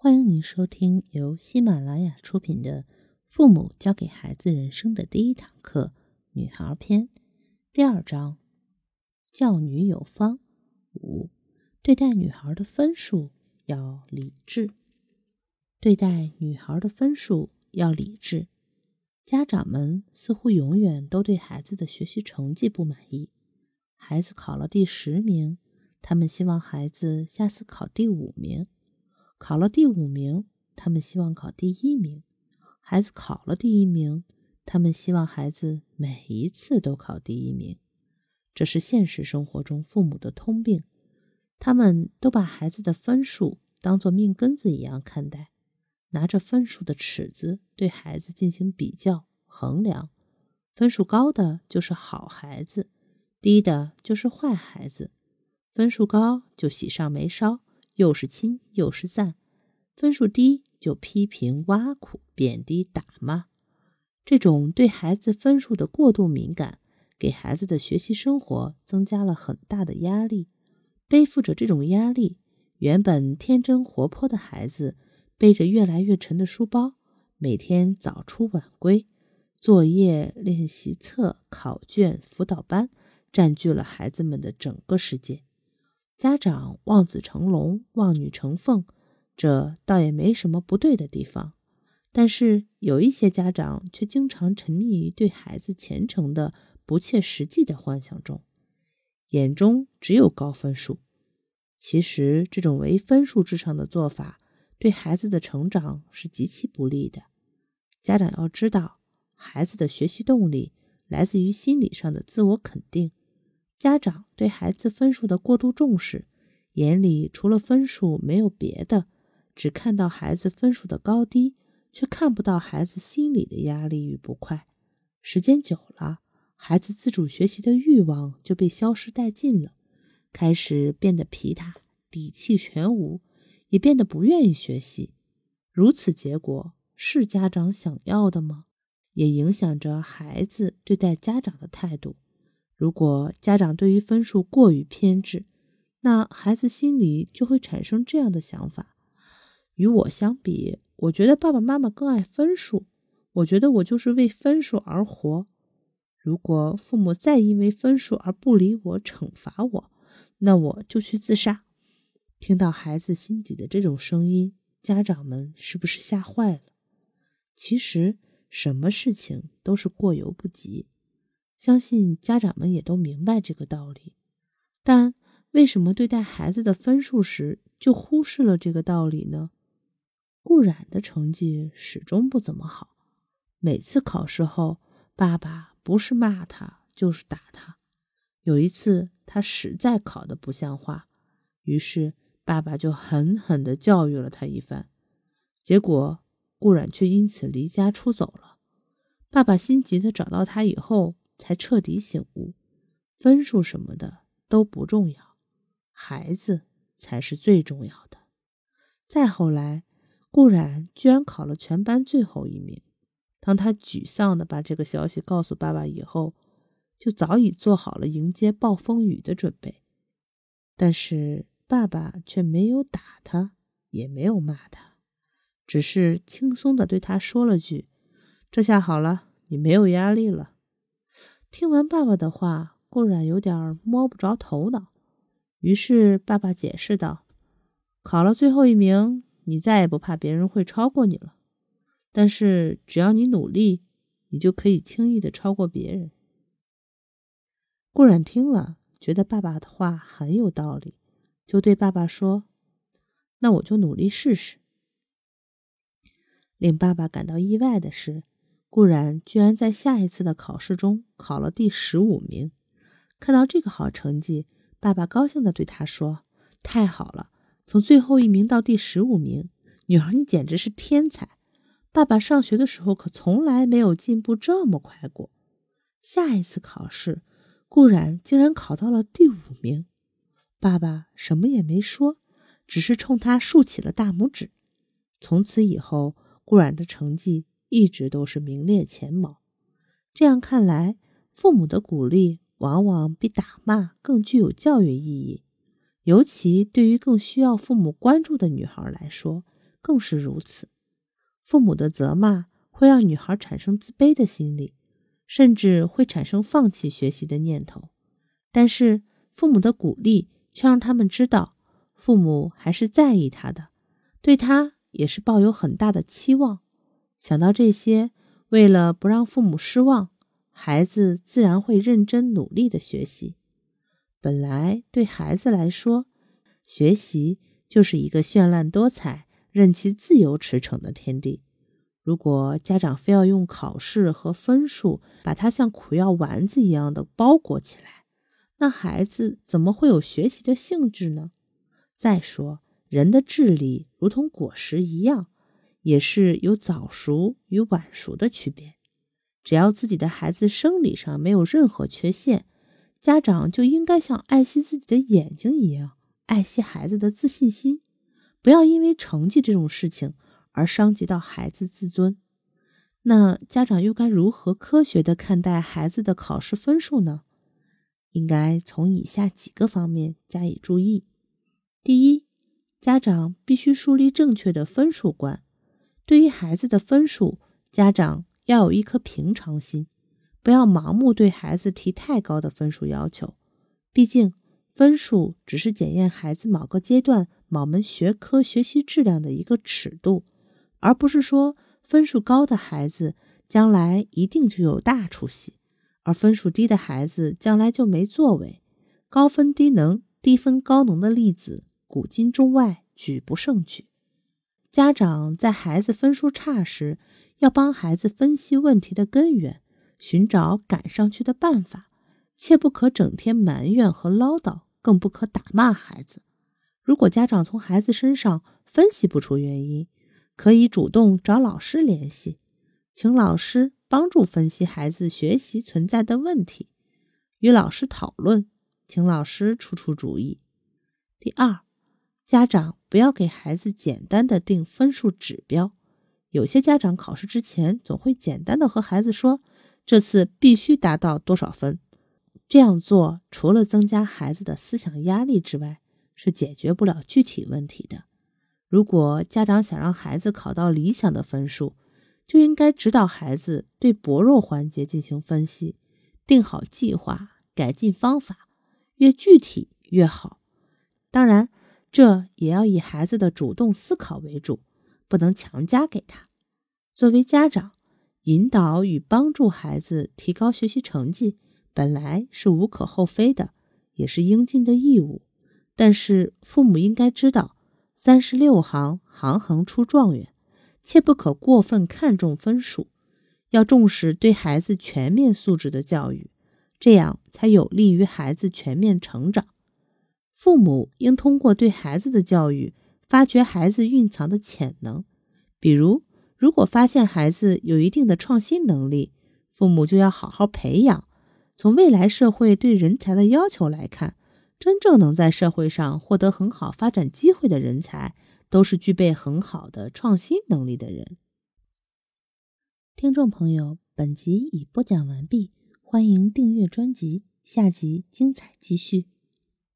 欢迎您收听由喜马拉雅出品的《父母教给孩子人生的第一堂课——女孩篇》第二章：教女有方。五、对待女孩的分数要理智。对待女孩的分数要理智。家长们似乎永远都对孩子的学习成绩不满意。孩子考了第十名，他们希望孩子下次考第五名。考了第五名，他们希望考第一名；孩子考了第一名，他们希望孩子每一次都考第一名。这是现实生活中父母的通病，他们都把孩子的分数当作命根子一样看待，拿着分数的尺子对孩子进行比较衡量，分数高的就是好孩子，低的就是坏孩子。分数高就喜上眉梢。又是亲又是赞，分数低就批评挖苦、贬低打骂。这种对孩子分数的过度敏感，给孩子的学习生活增加了很大的压力。背负着这种压力，原本天真活泼的孩子，背着越来越沉的书包，每天早出晚归，作业、练习册、考卷、辅导班，占据了孩子们的整个世界。家长望子成龙，望女成凤，这倒也没什么不对的地方。但是有一些家长却经常沉迷于对孩子前程的不切实际的幻想中，眼中只有高分数。其实，这种唯分数至上的做法，对孩子的成长是极其不利的。家长要知道，孩子的学习动力来自于心理上的自我肯定。家长对孩子分数的过度重视，眼里除了分数没有别的，只看到孩子分数的高低，却看不到孩子心里的压力与不快。时间久了，孩子自主学习的欲望就被消失殆尽了，开始变得皮塌，底气全无，也变得不愿意学习。如此结果是家长想要的吗？也影响着孩子对待家长的态度。如果家长对于分数过于偏执，那孩子心里就会产生这样的想法：与我相比，我觉得爸爸妈妈更爱分数，我觉得我就是为分数而活。如果父母再因为分数而不理我、惩罚我，那我就去自杀。听到孩子心底的这种声音，家长们是不是吓坏了？其实，什么事情都是过犹不及。相信家长们也都明白这个道理，但为什么对待孩子的分数时就忽视了这个道理呢？顾冉的成绩始终不怎么好，每次考试后，爸爸不是骂他就是打他。有一次，他实在考得不像话，于是爸爸就狠狠地教育了他一番，结果顾冉却因此离家出走了。爸爸心急的找到他以后。才彻底醒悟，分数什么的都不重要，孩子才是最重要的。再后来，顾冉居然考了全班最后一名。当他沮丧的把这个消息告诉爸爸以后，就早已做好了迎接暴风雨的准备。但是爸爸却没有打他，也没有骂他，只是轻松的对他说了句：“这下好了，你没有压力了。”听完爸爸的话，顾冉有点摸不着头脑。于是爸爸解释道：“考了最后一名，你再也不怕别人会超过你了。但是只要你努力，你就可以轻易的超过别人。”顾冉听了，觉得爸爸的话很有道理，就对爸爸说：“那我就努力试试。”令爸爸感到意外的是。顾然居然在下一次的考试中考了第十五名。看到这个好成绩，爸爸高兴地对他说：“太好了，从最后一名到第十五名，女儿你简直是天才！爸爸上学的时候可从来没有进步这么快过。”下一次考试，顾然竟然考到了第五名。爸爸什么也没说，只是冲他竖起了大拇指。从此以后，顾然的成绩。一直都是名列前茅。这样看来，父母的鼓励往往比打骂更具有教育意义。尤其对于更需要父母关注的女孩来说，更是如此。父母的责骂会让女孩产生自卑的心理，甚至会产生放弃学习的念头。但是父母的鼓励却让他们知道，父母还是在意他的，对他也是抱有很大的期望。想到这些，为了不让父母失望，孩子自然会认真努力的学习。本来对孩子来说，学习就是一个绚烂多彩。任其自由驰骋的天地。如果家长非要用考试和分数把它像苦药丸子一样的包裹起来，那孩子怎么会有学习的兴致呢？再说，人的智力如同果实一样，也是有早熟与晚熟的区别。只要自己的孩子生理上没有任何缺陷，家长就应该像爱惜自己的眼睛一样爱惜孩子的自信心。不要因为成绩这种事情而伤及到孩子自尊。那家长又该如何科学的看待孩子的考试分数呢？应该从以下几个方面加以注意。第一，家长必须树立正确的分数观。对于孩子的分数，家长要有一颗平常心，不要盲目对孩子提太高的分数要求。毕竟。分数只是检验孩子某个阶段某门学科学习质量的一个尺度，而不是说分数高的孩子将来一定就有大出息，而分数低的孩子将来就没作为。高分低能、低分高能的例子古今中外举不胜举。家长在孩子分数差时，要帮孩子分析问题的根源，寻找赶上去的办法，切不可整天埋怨和唠叨。更不可打骂孩子。如果家长从孩子身上分析不出原因，可以主动找老师联系，请老师帮助分析孩子学习存在的问题，与老师讨论，请老师出出主意。第二，家长不要给孩子简单的定分数指标。有些家长考试之前总会简单的和孩子说，这次必须达到多少分。这样做除了增加孩子的思想压力之外，是解决不了具体问题的。如果家长想让孩子考到理想的分数，就应该指导孩子对薄弱环节进行分析，定好计划、改进方法，越具体越好。当然，这也要以孩子的主动思考为主，不能强加给他。作为家长，引导与帮助孩子提高学习成绩。本来是无可厚非的，也是应尽的义务。但是父母应该知道，三十六行，行行出状元，切不可过分看重分数，要重视对孩子全面素质的教育，这样才有利于孩子全面成长。父母应通过对孩子的教育，发掘孩子蕴藏的潜能。比如，如果发现孩子有一定的创新能力，父母就要好好培养。从未来社会对人才的要求来看，真正能在社会上获得很好发展机会的人才，都是具备很好的创新能力的人。听众朋友，本集已播讲完毕，欢迎订阅专辑，下集精彩继续。